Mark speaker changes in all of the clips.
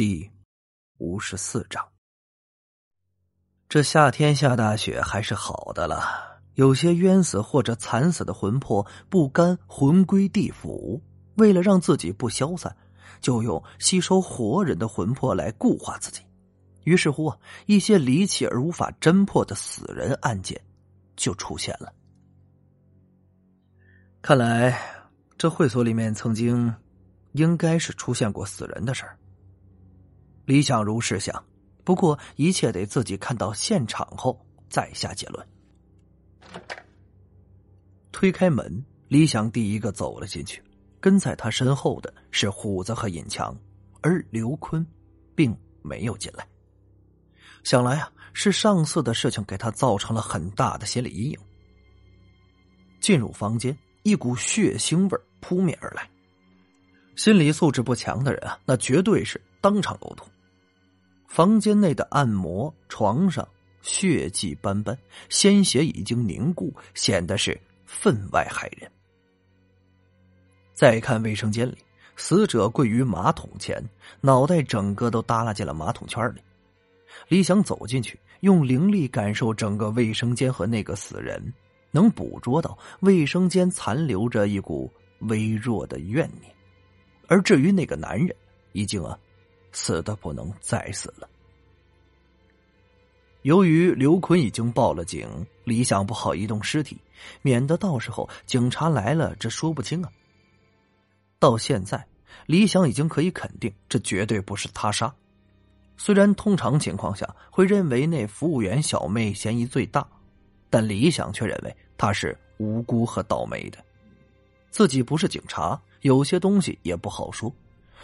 Speaker 1: 第五十四章。这夏天下大雪还是好的了，有些冤死或者惨死的魂魄不甘魂归地府，为了让自己不消散，就用吸收活人的魂魄来固化自己。于是乎啊，一些离奇而无法侦破的死人案件就出现了。看来这会所里面曾经应该是出现过死人的事儿。李想如是想，不过一切得自己看到现场后再下结论。推开门，李想第一个走了进去，跟在他身后的是虎子和尹强，而刘坤并没有进来。想来啊，是上次的事情给他造成了很大的心理阴影。进入房间，一股血腥味扑面而来，心理素质不强的人啊，那绝对是当场呕吐。房间内的按摩床上血迹斑斑，鲜血已经凝固，显得是分外骇人。再看卫生间里，死者跪于马桶前，脑袋整个都耷拉进了马桶圈里。李想走进去，用灵力感受整个卫生间和那个死人，能捕捉到卫生间残留着一股微弱的怨念。而至于那个男人，已经啊。死的不能再死了。由于刘坤已经报了警，李想不好移动尸体，免得到时候警察来了，这说不清啊。到现在，李想已经可以肯定，这绝对不是他杀。虽然通常情况下会认为那服务员小妹嫌疑最大，但李想却认为她是无辜和倒霉的。自己不是警察，有些东西也不好说。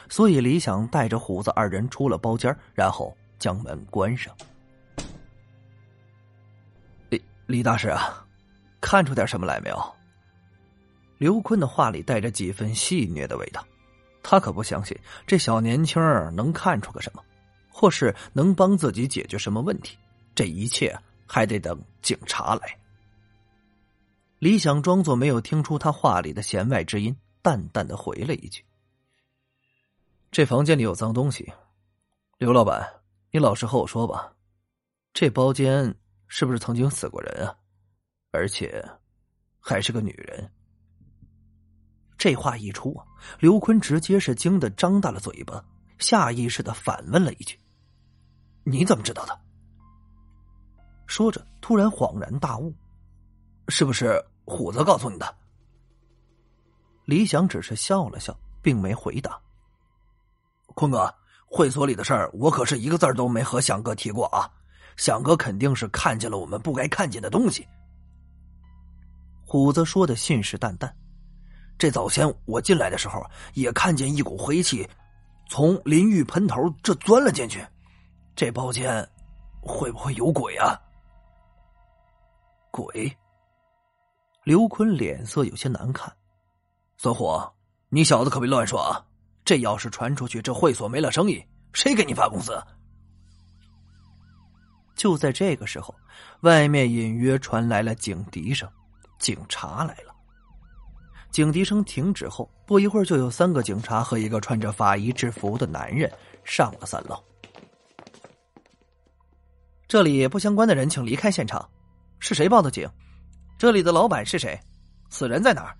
Speaker 1: 所以，李想带着虎子二人出了包间，然后将门关上。李李大师啊，看出点什么来没有？刘坤的话里带着几分戏谑的味道，他可不相信这小年轻能看出个什么，或是能帮自己解决什么问题。这一切还得等警察来。李想装作没有听出他话里的弦外之音，淡淡的回了一句。这房间里有脏东西，刘老板，你老实和我说吧，这包间是不是曾经死过人啊？而且还是个女人。这话一出，刘坤直接是惊得张大了嘴巴，下意识的反问了一句：“你怎么知道的？”说着，突然恍然大悟：“是不是虎子告诉你的？”李想只是笑了笑，并没回答。坤哥，会所里的事儿，我可是一个字都没和响哥提过啊！响哥肯定是看见了我们不该看见的东西。虎子说的信誓旦旦。这早先我进来的时候，也看见一股黑气从淋浴喷头这钻了进去。这包间会不会有鬼啊？鬼？刘坤脸色有些难看。孙虎，你小子可别乱说啊！这要是传出去，这会所没了生意，谁给你发工资？就在这个时候，外面隐约传来了警笛声，警察来了。警笛声停止后，不一会儿就有三个警察和一个穿着法医制服的男人上了三楼。这里不相关的人请离开现场。是谁报的警？这里的老板是谁？死人在哪儿？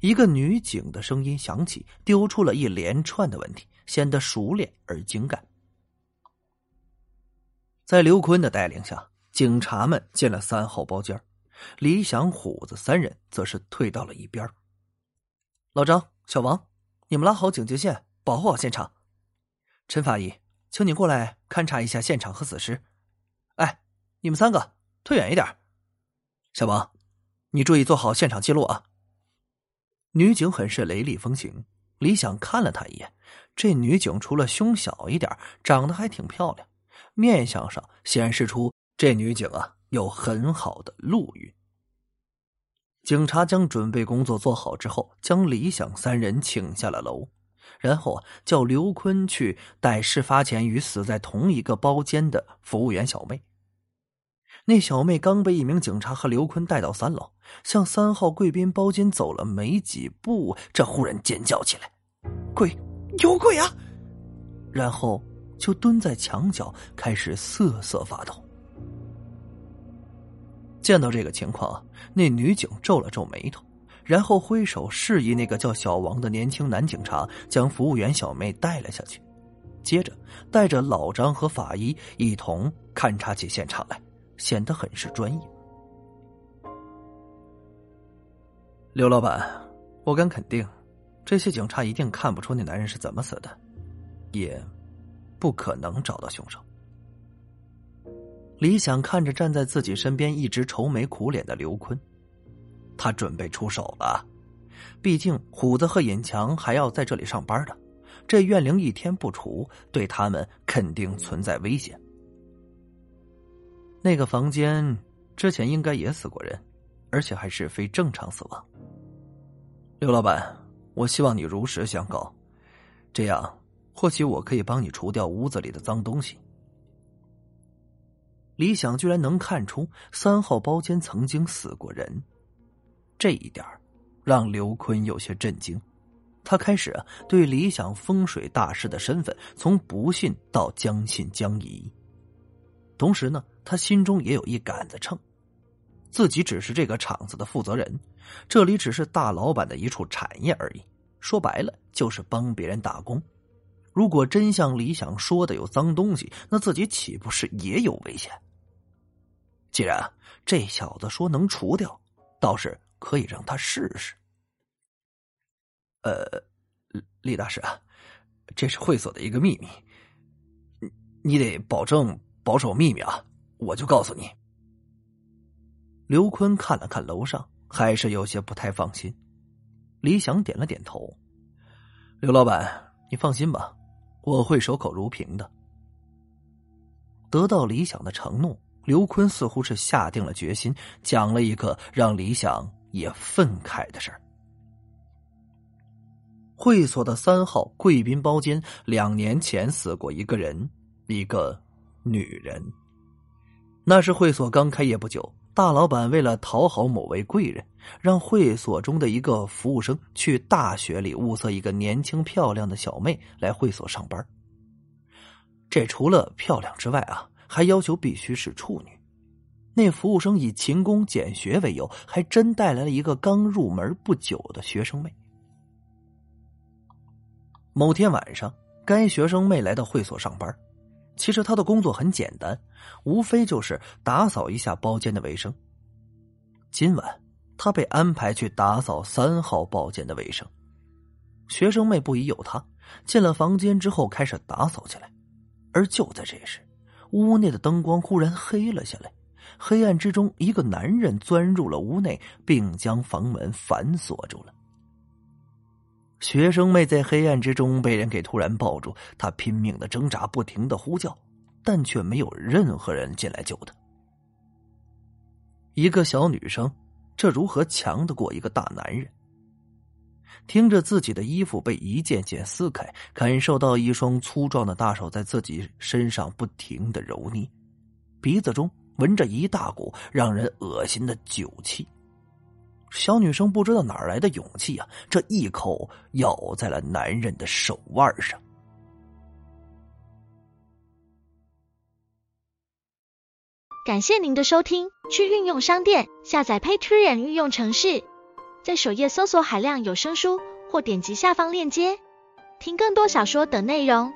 Speaker 1: 一个女警的声音响起，丢出了一连串的问题，显得熟练而精干。在刘坤的带领下，警察们进了三号包间，李想、虎子三人则是退到了一边。老张、小王，你们拉好警戒线，保护好现场。陈法医，请你过来勘察一下现场和死尸。哎，你们三个退远一点。小王，你注意做好现场记录啊。女警很是雷厉风行，李想看了她一眼。这女警除了胸小一点，长得还挺漂亮，面相上显示出这女警啊有很好的路运。警察将准备工作做好之后，将李想三人请下了楼，然后叫刘坤去带事发前与死在同一个包间的服务员小妹。那小妹刚被一名警察和刘坤带到三楼，向三号贵宾包间走了没几步，这忽然尖叫起来：“鬼，有鬼啊！”然后就蹲在墙角开始瑟瑟发抖。见到这个情况，那女警皱了皱眉头，然后挥手示意那个叫小王的年轻男警察将服务员小妹带了下去，接着带着老张和法医一同勘察起现场来，显得很是专业。刘老板，我敢肯定，这些警察一定看不出那男人是怎么死的，也不可能找到凶手。李想看着站在自己身边一直愁眉苦脸的刘坤，他准备出手了。毕竟虎子和尹强还要在这里上班的，这怨灵一天不除，对他们肯定存在危险。那个房间之前应该也死过人，而且还是非正常死亡。刘老板，我希望你如实相告，这样或许我可以帮你除掉屋子里的脏东西。李想居然能看出三号包间曾经死过人，这一点让刘坤有些震惊。他开始对李想风水大师的身份从不信到将信将疑，同时呢，他心中也有一杆子秤。自己只是这个厂子的负责人，这里只是大老板的一处产业而已。说白了，就是帮别人打工。如果真像李想说的有脏东西，那自己岂不是也有危险？既然这小子说能除掉，倒是可以让他试试。呃，李大师啊，这是会所的一个秘密，你你得保证保守秘密啊！我就告诉你。刘坤看了看楼上，还是有些不太放心。李想点了点头：“刘老板，你放心吧，我会守口如瓶的。”得到李想的承诺，刘坤似乎是下定了决心，讲了一个让李想也愤慨的事儿：会所的三号贵宾包间，两年前死过一个人，一个女人。那是会所刚开业不久。大老板为了讨好某位贵人，让会所中的一个服务生去大学里物色一个年轻漂亮的小妹来会所上班。这除了漂亮之外啊，还要求必须是处女。那服务生以勤工俭学为由，还真带来了一个刚入门不久的学生妹。某天晚上，该学生妹来到会所上班。其实他的工作很简单，无非就是打扫一下包间的卫生。今晚他被安排去打扫三号包间的卫生。学生妹不疑有他，进了房间之后开始打扫起来。而就在这时，屋内的灯光忽然黑了下来，黑暗之中，一个男人钻入了屋内，并将房门反锁住了。学生妹在黑暗之中被人给突然抱住，她拼命的挣扎，不停的呼叫，但却没有任何人进来救她。一个小女生，这如何强得过一个大男人？听着自己的衣服被一件件撕开，感受到一双粗壮的大手在自己身上不停的揉捏，鼻子中闻着一大股让人恶心的酒气。小女生不知道哪来的勇气啊！这一口咬在了男人的手腕上。
Speaker 2: 感谢您的收听，去运用商店下载 Patreon 运用城市，在首页搜索海量有声书，或点击下方链接听更多小说等内容。